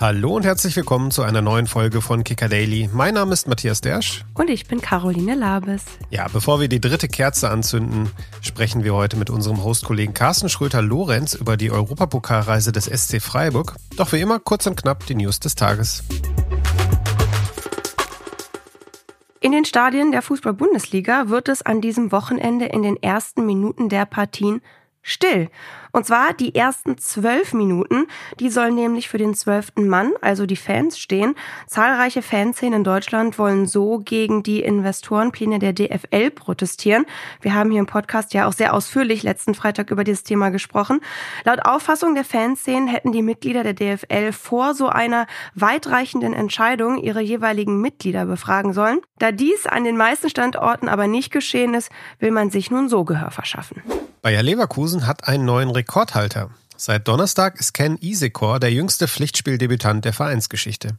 Hallo und herzlich willkommen zu einer neuen Folge von Kicker Daily. Mein Name ist Matthias Dersch. Und ich bin Caroline Labes. Ja, bevor wir die dritte Kerze anzünden, sprechen wir heute mit unserem Hostkollegen Carsten Schröter-Lorenz über die Europapokalreise des SC Freiburg. Doch wie immer kurz und knapp die News des Tages. In den Stadien der Fußball-Bundesliga wird es an diesem Wochenende in den ersten Minuten der Partien still. Und zwar die ersten zwölf Minuten. Die sollen nämlich für den zwölften Mann, also die Fans, stehen. Zahlreiche Fanszenen in Deutschland wollen so gegen die Investorenpläne der DFL protestieren. Wir haben hier im Podcast ja auch sehr ausführlich letzten Freitag über dieses Thema gesprochen. Laut Auffassung der Fanszenen hätten die Mitglieder der DFL vor so einer weitreichenden Entscheidung ihre jeweiligen Mitglieder befragen sollen. Da dies an den meisten Standorten aber nicht geschehen ist, will man sich nun so Gehör verschaffen. Bayer Leverkusen hat einen neuen Rekordhalter. Seit Donnerstag ist Ken Isekor der jüngste Pflichtspieldebütant der Vereinsgeschichte.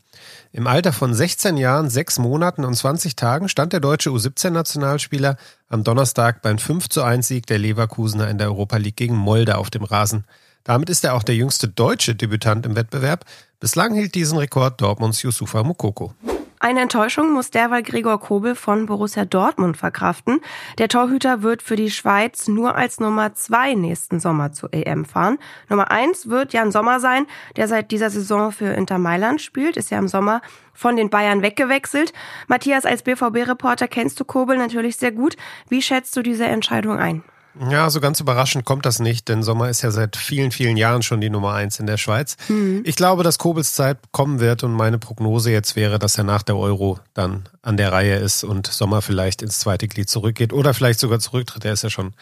Im Alter von 16 Jahren, 6 Monaten und 20 Tagen stand der deutsche U17-Nationalspieler am Donnerstag beim 5 zu 1 Sieg der Leverkusener in der Europa League gegen Molde auf dem Rasen. Damit ist er auch der jüngste deutsche Debütant im Wettbewerb. Bislang hielt diesen Rekord Dortmunds Yusufa Mukoko. Eine Enttäuschung muss derweil Gregor Kobel von Borussia Dortmund verkraften. Der Torhüter wird für die Schweiz nur als Nummer zwei nächsten Sommer zur EM fahren. Nummer eins wird Jan Sommer sein, der seit dieser Saison für Inter Mailand spielt, ist ja im Sommer von den Bayern weggewechselt. Matthias, als BVB-Reporter kennst du Kobel natürlich sehr gut. Wie schätzt du diese Entscheidung ein? Ja, so ganz überraschend kommt das nicht, denn Sommer ist ja seit vielen, vielen Jahren schon die Nummer eins in der Schweiz. Mhm. Ich glaube, dass Kobels Zeit kommen wird und meine Prognose jetzt wäre, dass er nach der Euro dann an der Reihe ist und Sommer vielleicht ins zweite Glied zurückgeht oder vielleicht sogar zurücktritt. Er ist ja schon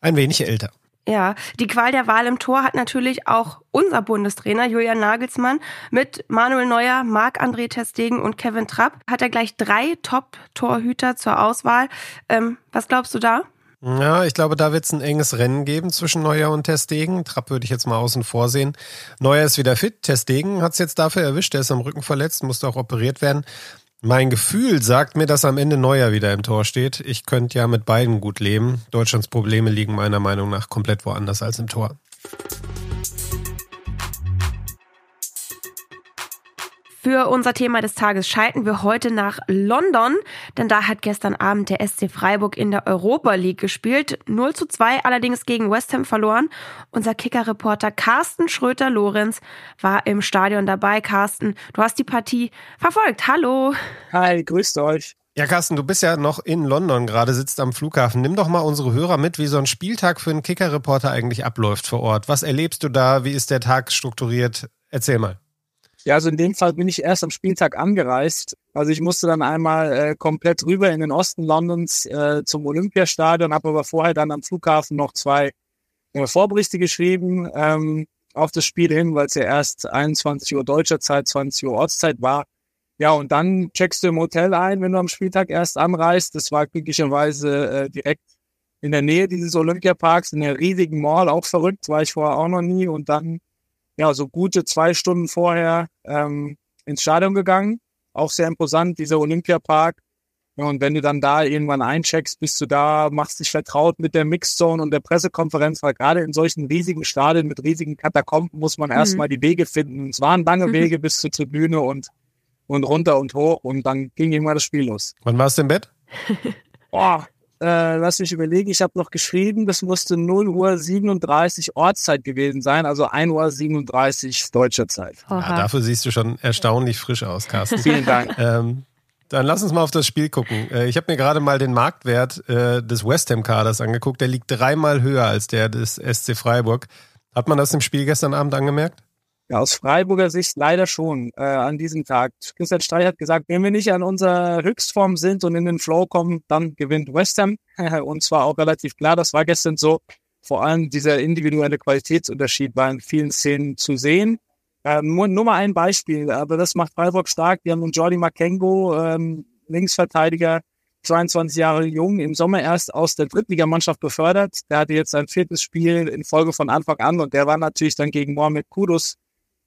ein wenig älter. Ja, die Qual der Wahl im Tor hat natürlich auch unser Bundestrainer Julian Nagelsmann mit Manuel Neuer, Marc-André Testegen und Kevin Trapp. Hat er gleich drei Top-Torhüter zur Auswahl. Ähm, was glaubst du da? Ja, ich glaube, da wird es ein enges Rennen geben zwischen Neuer und Testegen. Trapp würde ich jetzt mal außen vor sehen. Neuer ist wieder fit. Testegen hat es jetzt dafür erwischt. Der ist am Rücken verletzt, musste auch operiert werden. Mein Gefühl sagt mir, dass am Ende Neuer wieder im Tor steht. Ich könnte ja mit beiden gut leben. Deutschlands Probleme liegen meiner Meinung nach komplett woanders als im Tor. Für unser Thema des Tages schalten wir heute nach London, denn da hat gestern Abend der SC Freiburg in der Europa League gespielt. 0 zu 2 allerdings gegen West Ham verloren. Unser Kicker-Reporter Carsten Schröter-Lorenz war im Stadion dabei. Carsten, du hast die Partie verfolgt. Hallo. Hi, grüßt euch. Ja, Carsten, du bist ja noch in London gerade, sitzt am Flughafen. Nimm doch mal unsere Hörer mit, wie so ein Spieltag für einen Kicker-Reporter eigentlich abläuft vor Ort. Was erlebst du da? Wie ist der Tag strukturiert? Erzähl mal. Ja, also in dem Fall bin ich erst am Spieltag angereist. Also ich musste dann einmal äh, komplett rüber in den Osten Londons äh, zum Olympiastadion, habe aber vorher dann am Flughafen noch zwei äh, Vorberichte geschrieben ähm, auf das Spiel hin, weil es ja erst 21 Uhr deutscher Zeit, 20 Uhr Ortszeit war. Ja, und dann checkst du im Hotel ein, wenn du am Spieltag erst anreist. Das war glücklicherweise äh, direkt in der Nähe dieses Olympiaparks, in der riesigen Mall, auch verrückt, war ich vorher auch noch nie. Und dann ja, so gute zwei Stunden vorher ähm, ins Stadion gegangen. Auch sehr imposant, dieser Olympiapark. Ja, und wenn du dann da irgendwann eincheckst, bist du da, machst dich vertraut mit der Mixzone und der Pressekonferenz, weil gerade in solchen riesigen Stadien mit riesigen Katakomben muss man mhm. erstmal die Wege finden. Es waren lange mhm. Wege bis zur Tribüne und, und runter und hoch und dann ging irgendwann das Spiel los. Wann warst du im Bett? Boah, äh, lass mich überlegen, ich habe noch geschrieben, das musste 0 Uhr 37 Ortszeit gewesen sein, also 1 Uhr 37 deutscher Zeit. Ja, dafür siehst du schon erstaunlich frisch aus, Carsten. Vielen Dank. Ähm, dann lass uns mal auf das Spiel gucken. Äh, ich habe mir gerade mal den Marktwert äh, des West Ham-Kaders angeguckt. Der liegt dreimal höher als der des SC Freiburg. Hat man das im Spiel gestern Abend angemerkt? Ja, aus Freiburger Sicht leider schon äh, an diesem Tag. Christian Streich hat gesagt, wenn wir nicht an unserer Höchstform sind und in den Flow kommen, dann gewinnt West Ham. und zwar auch relativ klar, das war gestern so. Vor allem dieser individuelle Qualitätsunterschied war in vielen Szenen zu sehen. Ähm, nur, nur mal ein Beispiel, aber das macht Freiburg stark. Die haben nun Jordi Makengo, ähm, Linksverteidiger, 22 Jahre jung, im Sommer erst aus der Drittligamannschaft befördert. Der hatte jetzt sein viertes Spiel in Folge von Anfang an und der war natürlich dann gegen Mohamed Kudus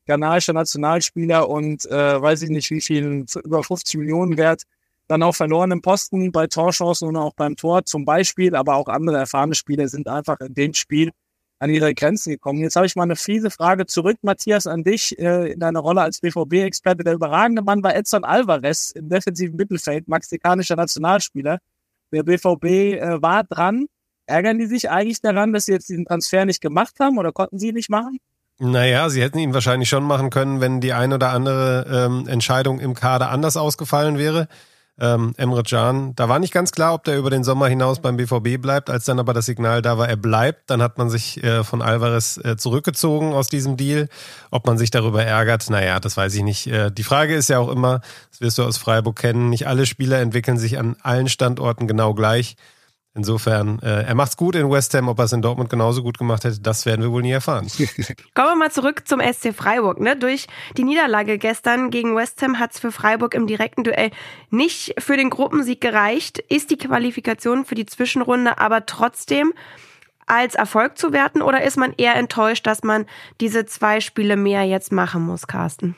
ghanaischer Nationalspieler und äh, weiß ich nicht wie viel, über 50 Millionen wert, dann auch verloren im Posten bei Torchancen und auch beim Tor zum Beispiel, aber auch andere erfahrene Spieler sind einfach in dem Spiel an ihre Grenzen gekommen. Jetzt habe ich mal eine fiese Frage zurück, Matthias, an dich äh, in deiner Rolle als BVB-Experte. Der überragende Mann war Edson Alvarez im defensiven Mittelfeld, mexikanischer Nationalspieler. Der BVB äh, war dran. Ärgern die sich eigentlich daran, dass sie jetzt diesen Transfer nicht gemacht haben oder konnten sie nicht machen? Naja, sie hätten ihn wahrscheinlich schon machen können, wenn die ein oder andere ähm, Entscheidung im Kader anders ausgefallen wäre ähm, Emre Can. Da war nicht ganz klar, ob der über den Sommer hinaus beim BVB bleibt. Als dann aber das Signal da war, er bleibt, dann hat man sich äh, von Alvarez äh, zurückgezogen aus diesem Deal. Ob man sich darüber ärgert, naja, das weiß ich nicht. Äh, die Frage ist ja auch immer, das wirst du aus Freiburg kennen, nicht alle Spieler entwickeln sich an allen Standorten genau gleich. Insofern, äh, er macht's gut in West Ham, ob er es in Dortmund genauso gut gemacht hätte, das werden wir wohl nie erfahren. Kommen wir mal zurück zum SC Freiburg. Ne? Durch die Niederlage gestern gegen West Ham hat's für Freiburg im direkten Duell nicht für den Gruppensieg gereicht, ist die Qualifikation für die Zwischenrunde aber trotzdem als Erfolg zu werten oder ist man eher enttäuscht, dass man diese zwei Spiele mehr jetzt machen muss, Carsten?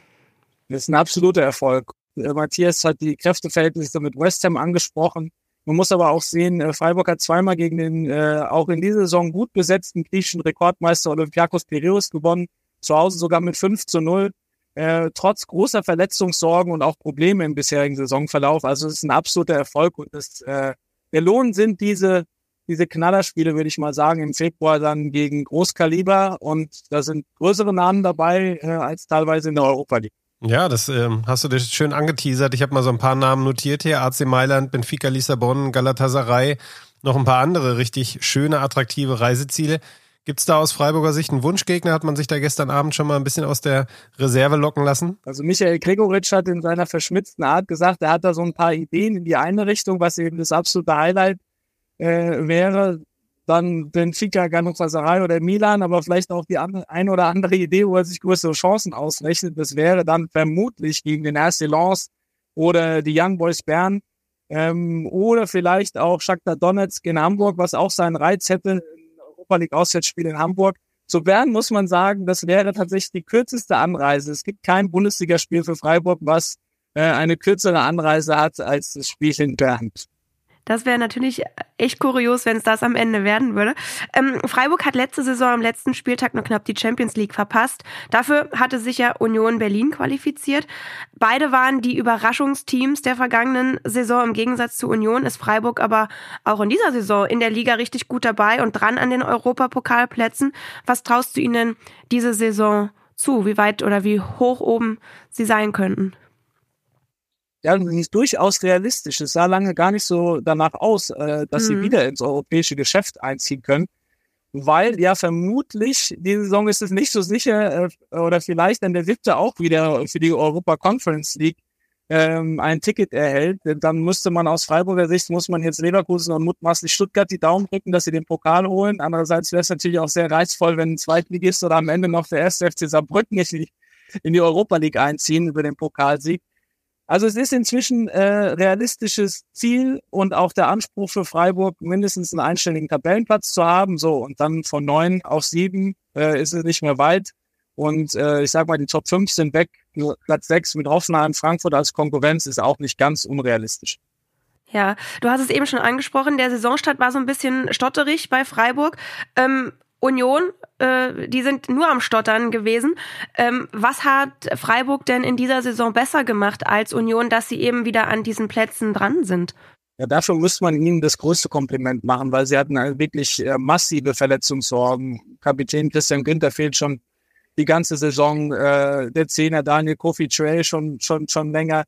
Das ist ein absoluter Erfolg. Äh, Matthias hat die Kräfteverhältnisse mit West Ham angesprochen. Man muss aber auch sehen, äh, Freiburg hat zweimal gegen den äh, auch in dieser Saison gut besetzten griechischen Rekordmeister Olympiakos Piraeus gewonnen. Zu Hause sogar mit 5 zu 0. Äh, trotz großer Verletzungssorgen und auch Probleme im bisherigen Saisonverlauf. Also es ist ein absoluter Erfolg und das, äh, der Lohn sind diese, diese Knallerspiele, würde ich mal sagen, im Februar dann gegen Großkaliber und da sind größere Namen dabei äh, als teilweise in der Europa League. Ja, das ähm, hast du dir schön angeteasert. Ich habe mal so ein paar Namen notiert hier. AC Mailand, Benfica Lissabon, Galatasaray, noch ein paar andere richtig schöne, attraktive Reiseziele. Gibt's da aus Freiburger Sicht einen Wunschgegner? Hat man sich da gestern Abend schon mal ein bisschen aus der Reserve locken lassen? Also Michael Gregoritsch hat in seiner verschmitzten Art gesagt, er hat da so ein paar Ideen in die eine Richtung, was eben das absolute Highlight äh, wäre dann Benfica, Galatasaray oder Milan, aber vielleicht auch die andere, eine oder andere Idee, wo er sich größere Chancen ausrechnet. Das wäre dann vermutlich gegen den RC Lens oder die Young Boys Bern ähm, oder vielleicht auch Shakhtar Donetsk in Hamburg, was auch seinen Reiz hätte, Europa League Auswärtsspiel in Hamburg. Zu Bern muss man sagen, das wäre tatsächlich die kürzeste Anreise. Es gibt kein Bundesligaspiel für Freiburg, was äh, eine kürzere Anreise hat als das Spiel in Bern. Das wäre natürlich echt kurios, wenn es das am Ende werden würde. Ähm, Freiburg hat letzte Saison am letzten Spieltag nur knapp die Champions League verpasst. Dafür hatte sich ja Union Berlin qualifiziert. Beide waren die Überraschungsteams der vergangenen Saison. Im Gegensatz zu Union ist Freiburg aber auch in dieser Saison in der Liga richtig gut dabei und dran an den Europapokalplätzen. Was traust du ihnen diese Saison zu? Wie weit oder wie hoch oben sie sein könnten? Ja, die ist durchaus realistisch. Es sah lange gar nicht so danach aus, äh, dass mhm. sie wieder ins europäische Geschäft einziehen können. Weil ja vermutlich, diese Saison ist es nicht so sicher, äh, oder vielleicht dann der siebte auch wieder für die Europa Conference League ähm, ein Ticket erhält. Dann müsste man aus Freiburger Sicht, muss man jetzt Leverkusen und mutmaßlich Stuttgart die Daumen drücken, dass sie den Pokal holen. Andererseits wäre es natürlich auch sehr reizvoll, wenn ein Zweitligist oder am Ende noch der erste FC Saarbrücken in die Europa League einziehen über den Pokalsieg. Also es ist inzwischen äh, realistisches Ziel und auch der Anspruch für Freiburg, mindestens einen einstelligen Tabellenplatz zu haben. So, und dann von neun auf sieben äh, ist es nicht mehr weit. Und äh, ich sag mal, die Top 5 sind weg. Platz 6 mit Hoffenheim, Frankfurt als Konkurrenz ist auch nicht ganz unrealistisch. Ja, du hast es eben schon angesprochen, der Saisonstart war so ein bisschen stotterig bei Freiburg. Ähm, Union, äh, die sind nur am Stottern gewesen. Ähm, was hat Freiburg denn in dieser Saison besser gemacht als Union, dass sie eben wieder an diesen Plätzen dran sind? Ja, dafür müsste man ihnen das größte Kompliment machen, weil sie hatten wirklich äh, massive Verletzungssorgen. Kapitän Christian Günther fehlt schon die ganze Saison, äh, der Zehner Daniel Kofi Trail schon, schon, schon länger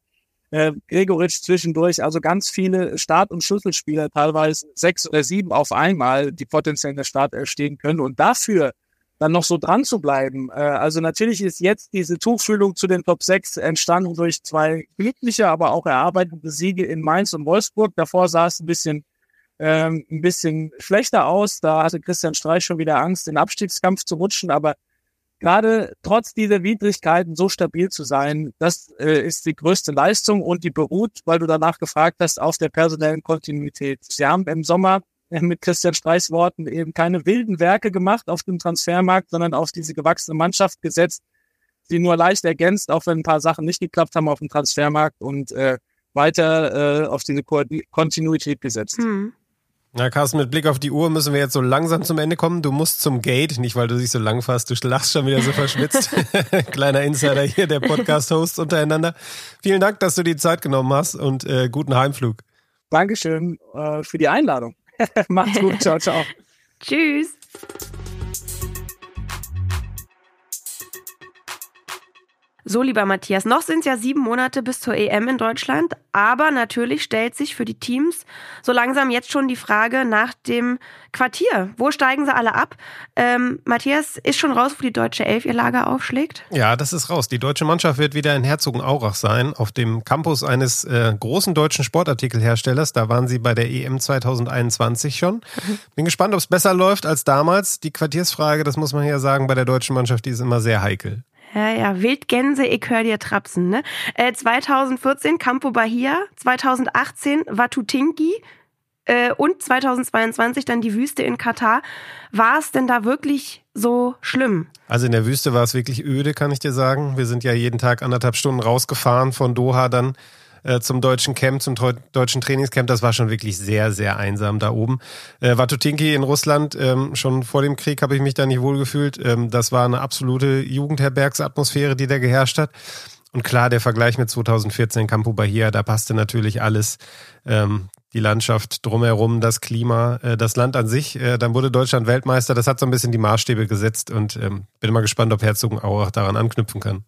äh, Gregoritsch zwischendurch, also ganz viele Start- und Schlüsselspieler, teilweise sechs oder sieben auf einmal, die potenziell in der Start stehen können. Und dafür dann noch so dran zu bleiben. Äh, also natürlich ist jetzt diese Tuchfühlung zu den Top 6 entstanden durch zwei glückliche, aber auch erarbeitete Siege in Mainz und Wolfsburg. Davor sah es ein bisschen ähm, ein bisschen schlechter aus. Da hatte Christian Streich schon wieder Angst, in den Abstiegskampf zu rutschen. Aber gerade trotz dieser Widrigkeiten so stabil zu sein, das äh, ist die größte Leistung und die beruht, weil du danach gefragt hast, auf der personellen Kontinuität. Sie haben im Sommer äh, mit Christian Streichs Worten eben keine wilden Werke gemacht auf dem Transfermarkt, sondern auf diese gewachsene Mannschaft gesetzt, die nur leicht ergänzt, auch wenn ein paar Sachen nicht geklappt haben auf dem Transfermarkt und äh, weiter äh, auf diese Ko Kontinuität gesetzt. Hm. Na, Carsten, mit Blick auf die Uhr müssen wir jetzt so langsam zum Ende kommen. Du musst zum Gate, nicht weil du dich so lang fasst. Du lachst schon wieder so verschwitzt. Kleiner Insider hier, der Podcast-Host untereinander. Vielen Dank, dass du die Zeit genommen hast und äh, guten Heimflug. Dankeschön äh, für die Einladung. Macht's gut. Ciao, ciao. Tschüss. So, lieber Matthias, noch sind es ja sieben Monate bis zur EM in Deutschland, aber natürlich stellt sich für die Teams so langsam jetzt schon die Frage nach dem Quartier. Wo steigen sie alle ab? Ähm, Matthias, ist schon raus, wo die deutsche Elf ihr Lager aufschlägt? Ja, das ist raus. Die deutsche Mannschaft wird wieder in Herzogenaurach sein, auf dem Campus eines äh, großen deutschen Sportartikelherstellers. Da waren sie bei der EM 2021 schon. Bin gespannt, ob es besser läuft als damals. Die Quartiersfrage, das muss man ja sagen, bei der deutschen Mannschaft, die ist immer sehr heikel. Ja, ja, Wildgänse, ich hör dir trapsen, ne? Äh, 2014 Campo Bahia, 2018 Watutinki äh, und 2022 dann die Wüste in Katar. War es denn da wirklich so schlimm? Also in der Wüste war es wirklich öde, kann ich dir sagen. Wir sind ja jeden Tag anderthalb Stunden rausgefahren von Doha dann äh, zum deutschen Camp, zum deutschen Trainingscamp. Das war schon wirklich sehr, sehr einsam da oben. Äh, Watutinki in Russland, ähm, schon vor dem Krieg habe ich mich da nicht wohlgefühlt. Ähm, das war eine absolute Jugendherbergsatmosphäre, die da geherrscht hat. Und klar, der Vergleich mit 2014 Campo Bahia, da passte natürlich alles. Ähm, die Landschaft drumherum, das Klima, äh, das Land an sich. Äh, dann wurde Deutschland Weltmeister. Das hat so ein bisschen die Maßstäbe gesetzt und ähm, bin mal gespannt, ob Herzogenaurach daran anknüpfen kann.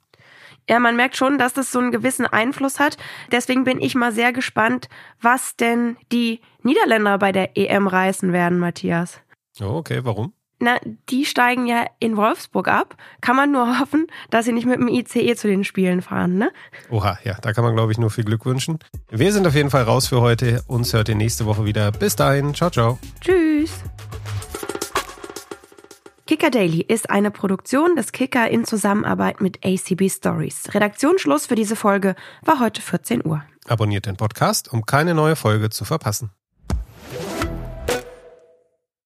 Ja, man merkt schon, dass das so einen gewissen Einfluss hat. Deswegen bin ich mal sehr gespannt, was denn die Niederländer bei der EM reißen werden, Matthias. Oh, okay, warum? Na, die steigen ja in Wolfsburg ab. Kann man nur hoffen, dass sie nicht mit dem ICE zu den Spielen fahren, ne? Oha, ja, da kann man, glaube ich, nur viel Glück wünschen. Wir sind auf jeden Fall raus für heute. Uns hört ihr nächste Woche wieder. Bis dahin, ciao, ciao. Tschüss. Kicker Daily ist eine Produktion des Kicker in Zusammenarbeit mit ACB Stories. Redaktionsschluss für diese Folge war heute 14 Uhr. Abonniert den Podcast, um keine neue Folge zu verpassen.